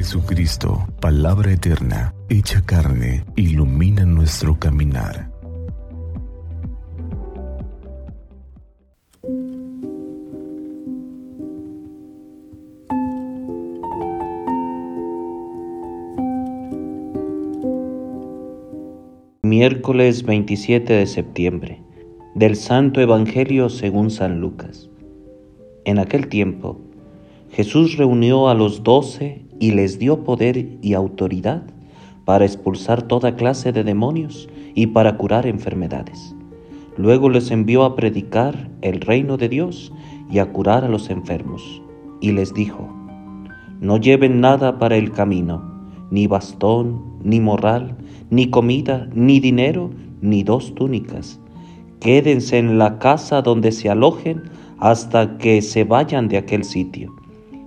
Jesucristo, palabra eterna, hecha carne, ilumina nuestro caminar. Miércoles 27 de septiembre del Santo Evangelio según San Lucas. En aquel tiempo, Jesús reunió a los doce y les dio poder y autoridad para expulsar toda clase de demonios y para curar enfermedades. Luego les envió a predicar el reino de Dios y a curar a los enfermos. Y les dijo, no lleven nada para el camino, ni bastón, ni morral, ni comida, ni dinero, ni dos túnicas. Quédense en la casa donde se alojen hasta que se vayan de aquel sitio.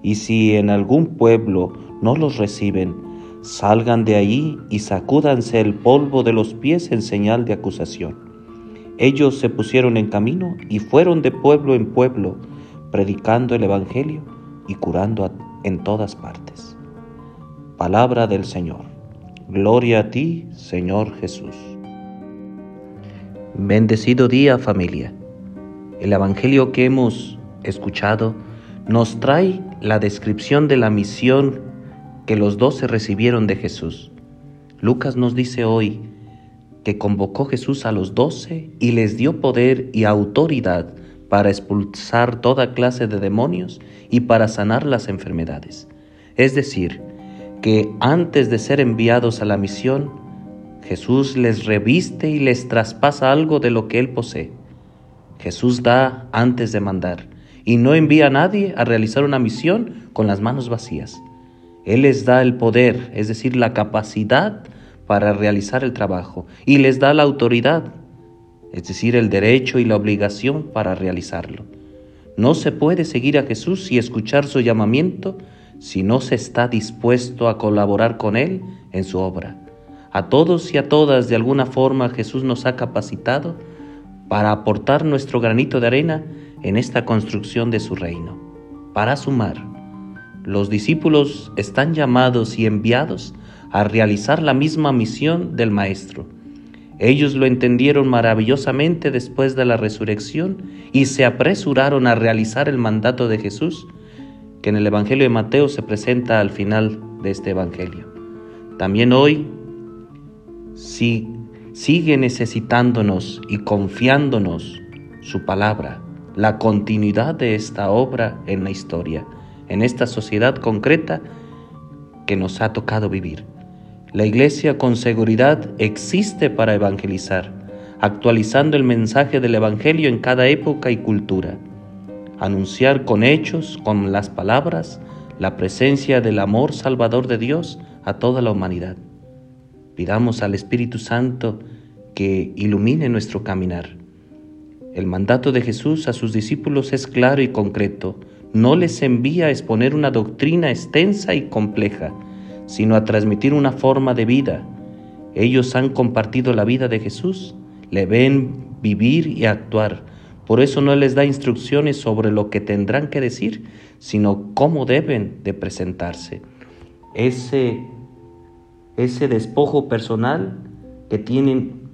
Y si en algún pueblo no los reciben, salgan de ahí y sacúdanse el polvo de los pies en señal de acusación. Ellos se pusieron en camino y fueron de pueblo en pueblo, predicando el Evangelio y curando en todas partes. Palabra del Señor. Gloria a ti, Señor Jesús. Bendecido día familia. El Evangelio que hemos escuchado nos trae la descripción de la misión que los doce recibieron de Jesús. Lucas nos dice hoy que convocó Jesús a los doce y les dio poder y autoridad para expulsar toda clase de demonios y para sanar las enfermedades. Es decir, que antes de ser enviados a la misión, Jesús les reviste y les traspasa algo de lo que Él posee. Jesús da antes de mandar y no envía a nadie a realizar una misión con las manos vacías. Él les da el poder, es decir, la capacidad para realizar el trabajo y les da la autoridad, es decir, el derecho y la obligación para realizarlo. No se puede seguir a Jesús y escuchar su llamamiento si no se está dispuesto a colaborar con Él en su obra. A todos y a todas de alguna forma Jesús nos ha capacitado para aportar nuestro granito de arena en esta construcción de su reino. Para sumar, los discípulos están llamados y enviados a realizar la misma misión del Maestro. Ellos lo entendieron maravillosamente después de la resurrección y se apresuraron a realizar el mandato de Jesús que en el Evangelio de Mateo se presenta al final de este Evangelio. También hoy si, sigue necesitándonos y confiándonos su palabra, la continuidad de esta obra en la historia, en esta sociedad concreta que nos ha tocado vivir. La iglesia con seguridad existe para evangelizar, actualizando el mensaje del Evangelio en cada época y cultura anunciar con hechos, con las palabras, la presencia del amor salvador de Dios a toda la humanidad. Pidamos al Espíritu Santo que ilumine nuestro caminar. El mandato de Jesús a sus discípulos es claro y concreto. No les envía a exponer una doctrina extensa y compleja, sino a transmitir una forma de vida. Ellos han compartido la vida de Jesús, le ven vivir y actuar por eso no les da instrucciones sobre lo que tendrán que decir, sino cómo deben de presentarse. Ese, ese despojo personal que tienen,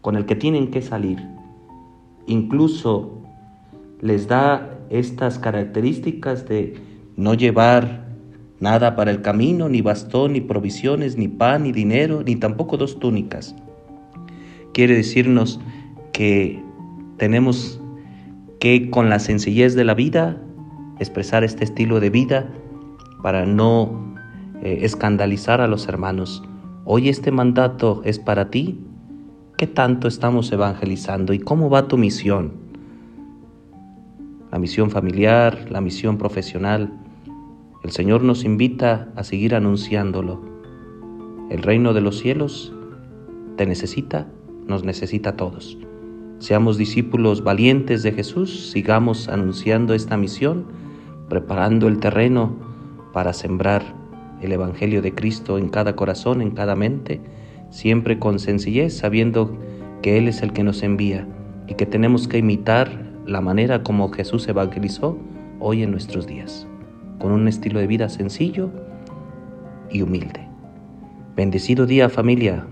con el que tienen que salir. Incluso les da estas características de no llevar nada para el camino, ni bastón, ni provisiones, ni pan, ni dinero, ni tampoco dos túnicas. Quiere decirnos que tenemos que con la sencillez de la vida expresar este estilo de vida para no eh, escandalizar a los hermanos. Hoy este mandato es para ti. ¿Qué tanto estamos evangelizando y cómo va tu misión? La misión familiar, la misión profesional. El Señor nos invita a seguir anunciándolo. El reino de los cielos te necesita, nos necesita a todos. Seamos discípulos valientes de Jesús, sigamos anunciando esta misión, preparando el terreno para sembrar el Evangelio de Cristo en cada corazón, en cada mente, siempre con sencillez, sabiendo que Él es el que nos envía y que tenemos que imitar la manera como Jesús evangelizó hoy en nuestros días, con un estilo de vida sencillo, y humilde. Bendecido día familia.